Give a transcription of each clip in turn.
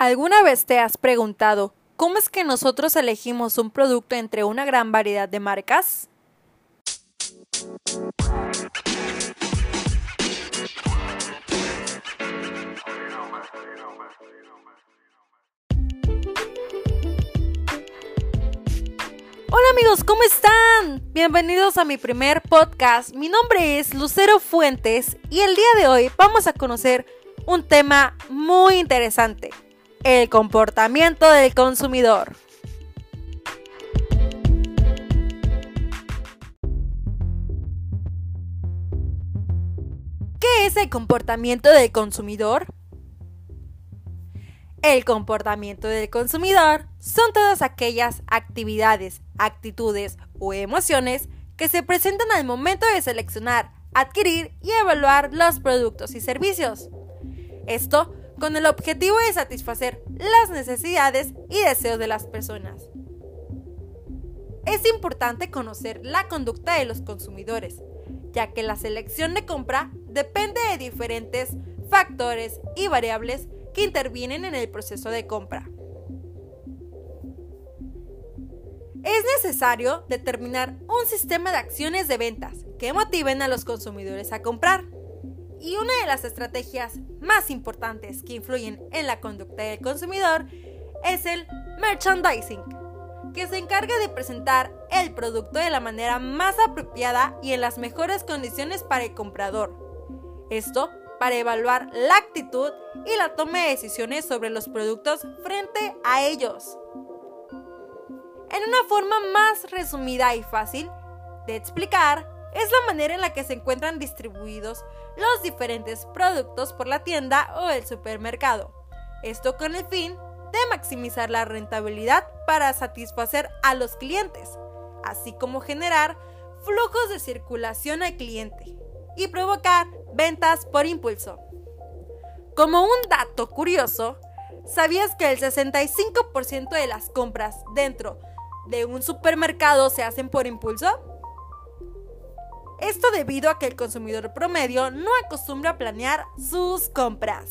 ¿Alguna vez te has preguntado cómo es que nosotros elegimos un producto entre una gran variedad de marcas? Hola amigos, ¿cómo están? Bienvenidos a mi primer podcast. Mi nombre es Lucero Fuentes y el día de hoy vamos a conocer un tema muy interesante el comportamiento del consumidor. ¿Qué es el comportamiento del consumidor? El comportamiento del consumidor son todas aquellas actividades, actitudes o emociones que se presentan al momento de seleccionar, adquirir y evaluar los productos y servicios. Esto con el objetivo de satisfacer las necesidades y deseos de las personas. Es importante conocer la conducta de los consumidores, ya que la selección de compra depende de diferentes factores y variables que intervienen en el proceso de compra. Es necesario determinar un sistema de acciones de ventas que motiven a los consumidores a comprar. Y una de las estrategias más importantes que influyen en la conducta del consumidor es el merchandising, que se encarga de presentar el producto de la manera más apropiada y en las mejores condiciones para el comprador. Esto para evaluar la actitud y la toma de decisiones sobre los productos frente a ellos. En una forma más resumida y fácil de explicar, es la manera en la que se encuentran distribuidos los diferentes productos por la tienda o el supermercado. Esto con el fin de maximizar la rentabilidad para satisfacer a los clientes, así como generar flujos de circulación al cliente y provocar ventas por impulso. Como un dato curioso, ¿sabías que el 65% de las compras dentro de un supermercado se hacen por impulso? Esto debido a que el consumidor promedio no acostumbra a planear sus compras.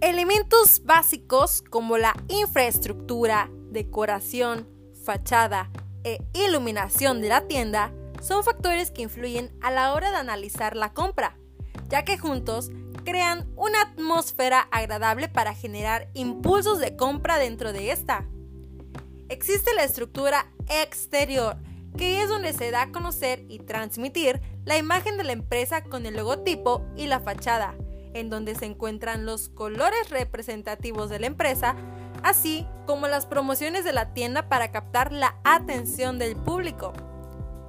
Elementos básicos como la infraestructura, decoración, fachada e iluminación de la tienda son factores que influyen a la hora de analizar la compra, ya que juntos crean una atmósfera agradable para generar impulsos de compra dentro de esta. Existe la estructura exterior, que es donde se da a conocer y transmitir la imagen de la empresa con el logotipo y la fachada, en donde se encuentran los colores representativos de la empresa, así como las promociones de la tienda para captar la atención del público.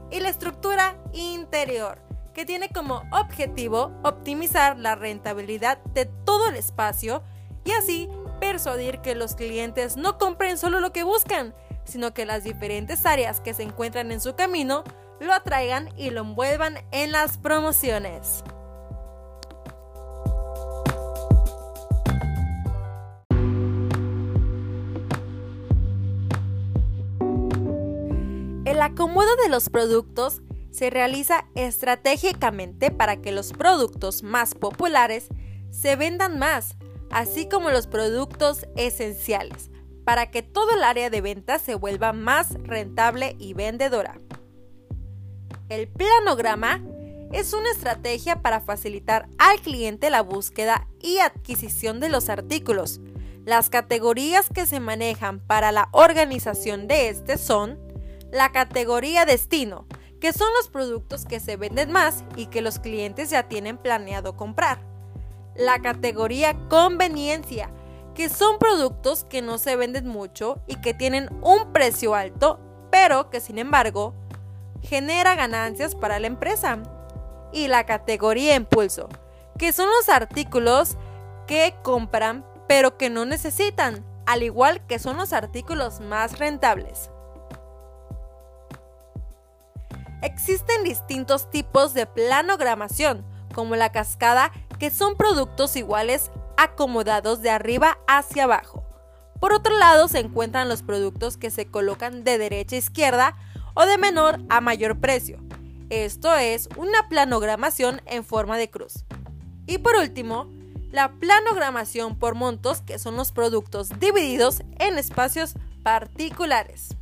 Y la estructura interior, que tiene como objetivo optimizar la rentabilidad de todo el espacio y así persuadir que los clientes no compren solo lo que buscan, sino que las diferentes áreas que se encuentran en su camino lo atraigan y lo envuelvan en las promociones. El acomodo de los productos se realiza estratégicamente para que los productos más populares se vendan más, así como los productos esenciales, para que todo el área de ventas se vuelva más rentable y vendedora. El planograma es una estrategia para facilitar al cliente la búsqueda y adquisición de los artículos. Las categorías que se manejan para la organización de este son la categoría destino, que son los productos que se venden más y que los clientes ya tienen planeado comprar. La categoría conveniencia, que son productos que no se venden mucho y que tienen un precio alto, pero que sin embargo genera ganancias para la empresa. Y la categoría impulso, que son los artículos que compran pero que no necesitan, al igual que son los artículos más rentables. Existen distintos tipos de planogramación, como la cascada, que son productos iguales acomodados de arriba hacia abajo. Por otro lado se encuentran los productos que se colocan de derecha a izquierda o de menor a mayor precio. Esto es una planogramación en forma de cruz. Y por último, la planogramación por montos, que son los productos divididos en espacios particulares.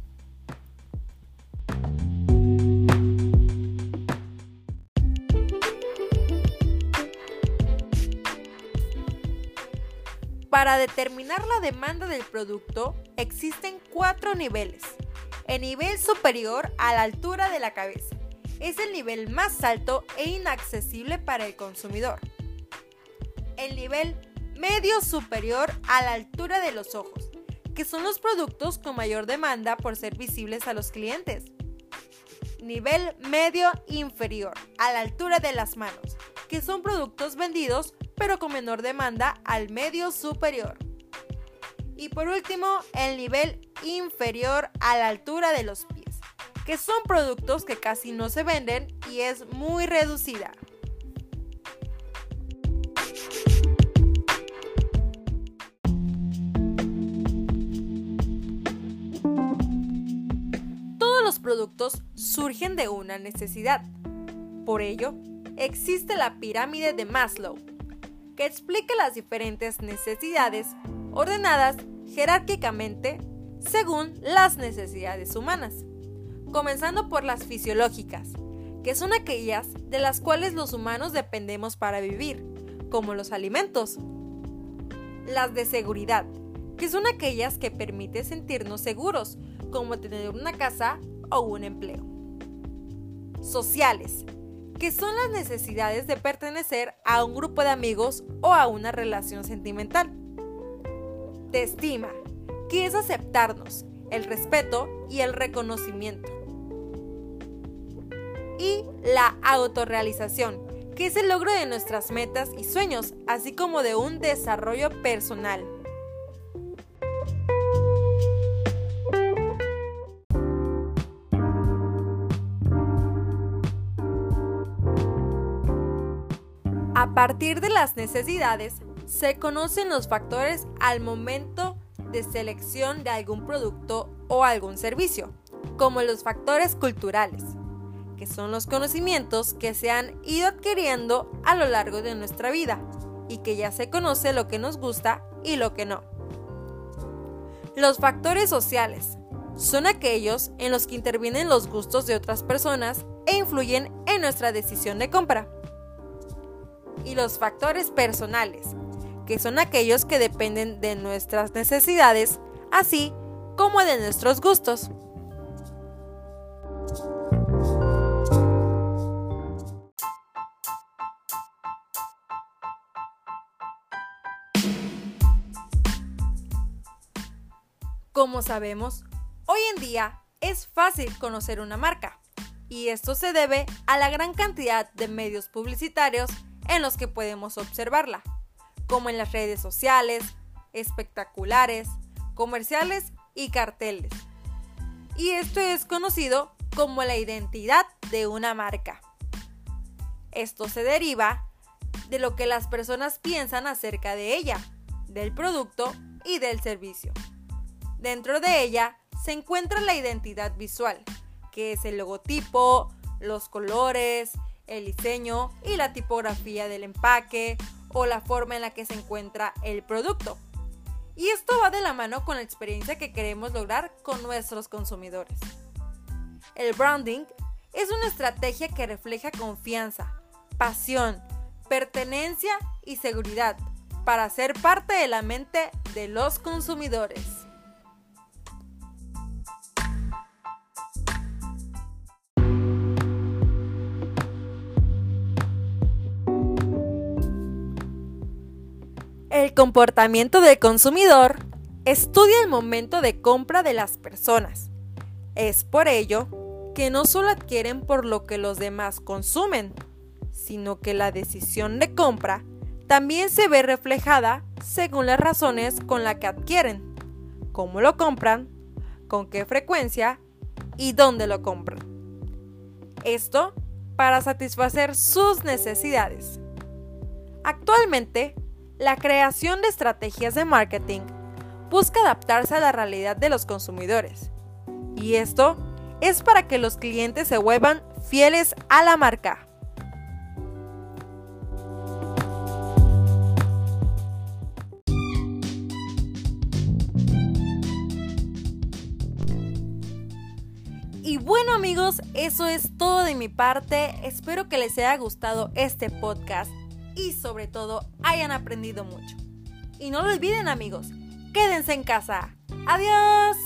Para determinar la demanda del producto existen cuatro niveles. El nivel superior a la altura de la cabeza es el nivel más alto e inaccesible para el consumidor. El nivel medio superior a la altura de los ojos, que son los productos con mayor demanda por ser visibles a los clientes. Nivel medio inferior a la altura de las manos, que son productos vendidos pero con menor demanda al medio superior. Y por último, el nivel inferior a la altura de los pies, que son productos que casi no se venden y es muy reducida. Todos los productos surgen de una necesidad. Por ello, existe la pirámide de Maslow, que explica las diferentes necesidades ordenadas jerárquicamente según las necesidades humanas, comenzando por las fisiológicas, que son aquellas de las cuales los humanos dependemos para vivir, como los alimentos. Las de seguridad, que son aquellas que permiten sentirnos seguros, como tener una casa o un empleo. Sociales, que son las necesidades de pertenecer a un grupo de amigos o a una relación sentimental. De estima, que es aceptarnos, el respeto y el reconocimiento. Y la autorrealización, que es el logro de nuestras metas y sueños, así como de un desarrollo personal. A partir de las necesidades, se conocen los factores al momento de selección de algún producto o algún servicio, como los factores culturales, que son los conocimientos que se han ido adquiriendo a lo largo de nuestra vida y que ya se conoce lo que nos gusta y lo que no. Los factores sociales son aquellos en los que intervienen los gustos de otras personas e influyen en nuestra decisión de compra y los factores personales, que son aquellos que dependen de nuestras necesidades, así como de nuestros gustos. Como sabemos, hoy en día es fácil conocer una marca, y esto se debe a la gran cantidad de medios publicitarios en los que podemos observarla, como en las redes sociales, espectaculares, comerciales y carteles. Y esto es conocido como la identidad de una marca. Esto se deriva de lo que las personas piensan acerca de ella, del producto y del servicio. Dentro de ella se encuentra la identidad visual, que es el logotipo, los colores, el diseño y la tipografía del empaque o la forma en la que se encuentra el producto. Y esto va de la mano con la experiencia que queremos lograr con nuestros consumidores. El branding es una estrategia que refleja confianza, pasión, pertenencia y seguridad para ser parte de la mente de los consumidores. El comportamiento del consumidor estudia el momento de compra de las personas. Es por ello que no solo adquieren por lo que los demás consumen, sino que la decisión de compra también se ve reflejada según las razones con las que adquieren, cómo lo compran, con qué frecuencia y dónde lo compran. Esto para satisfacer sus necesidades. Actualmente, la creación de estrategias de marketing busca adaptarse a la realidad de los consumidores. Y esto es para que los clientes se vuelvan fieles a la marca. Y bueno amigos, eso es todo de mi parte. Espero que les haya gustado este podcast y sobre todo hayan aprendido mucho. Y no lo olviden amigos, quédense en casa. Adiós.